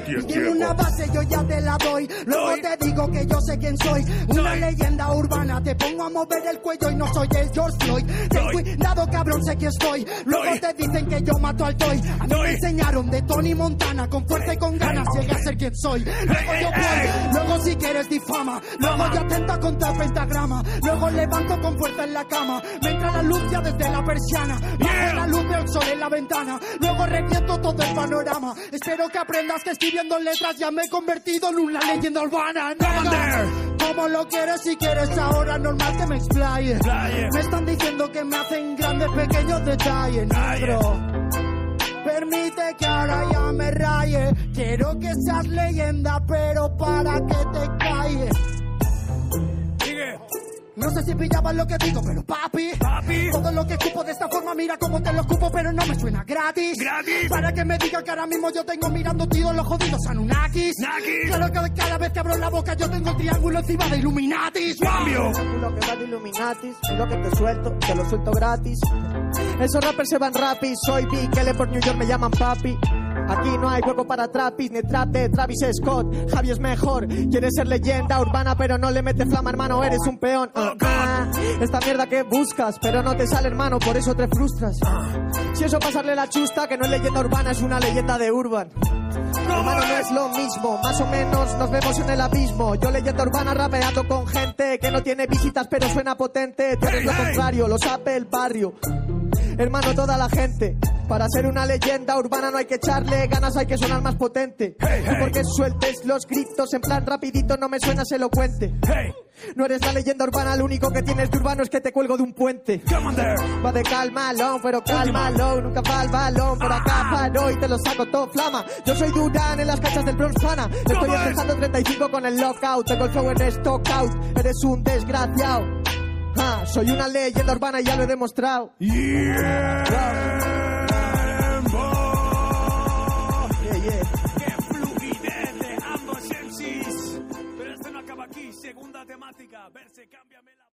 Tiene una base, yo ya te la doy. Luego te digo que yo sé quién soy. Una leyenda urbana. Te pongo a mover el cuello y no soy el George Floyd. Ten cuidado, cabrón, sé que estoy. Luego te dicen que yo mato al toy. A mí me enseñaron de Tony Montana. Con fuerza y con ganas llegué a ser quien soy. Luego yo voy. Luego si quieres difama. Luego yo atento contra el pentagrama. Luego levanto con fuerza en la cama. Me entra la luz ya desde la persiana. Bajo Yeah. la luz veo el sol en la ventana. Luego reviento todo el panorama. Espero que aprendas que escribiendo letras ya me he convertido en una leyenda urbana. Como lo quieres si quieres ahora, normal que me explaye. Explaye. Me están diciendo que me hacen grandes pequeños detalles, negro. Permite que ahora ya me raye. Quiero que seas leyenda, pero para que te calles. Sigue, No sé si pillabas lo que digo, pero papi. papi. Todo lo que escupo de esta forma, mira cómo te lo escupo, pero no me suena gratis. Gratis. Para que me diga que ahora mismo yo tengo mirando tío los jodidos Anunnakis. Nakis. Claro que cada vez que abro la boca yo tengo el triángulo encima de Illuminatis. Cambio. Tú lo que va de Illuminatis, lo que te suelto, te lo suelto gratis. Esos rappers se van rapis, soy Big L por New York me llaman papi. Aquí no hay hueco para trapis, ni trap de Travis Scott. Javi es mejor, quieres ser leyenda urbana, pero no le mete flama, hermano, eres un peón. Ah, ah. Esta mierda que buscas, pero no te sale, hermano, por eso te frustras. Si eso pasarle la chusta, que no es leyenda urbana, es una leyenda de urban. Hermano, no es lo mismo, más o menos nos vemos en el abismo. Yo leyenda urbana rapeando con gente que no tiene visitas pero suena potente. Tú eres lo contrario, lo sabe el barrio. Hermano, toda la gente. Para ser una leyenda urbana no hay que echarle ganas, hay que sonar más potente. Hey, Tú hey. porque sueltes los gritos en plan rapidito no me suenas elocuente. Hey, No eres la leyenda urbana, lo único que tienes de urbano es que te cuelgo de un puente. Va de calmalón, pero cálmalo, nunca va el balón, por acá y te lo saco todo flama. Yo soy Durán en las canchas del Bronx Pana, estoy empezando 35 con el lockout, tengo el flow en stock out, eres un desgraciado. Ah, soy una leyenda urbana y ya lo he demostrado. Yeah, yeah. ¡Qué fluidez de ambos MCs! Pero esto no acaba aquí. Segunda temática. Verse, cámbiame la...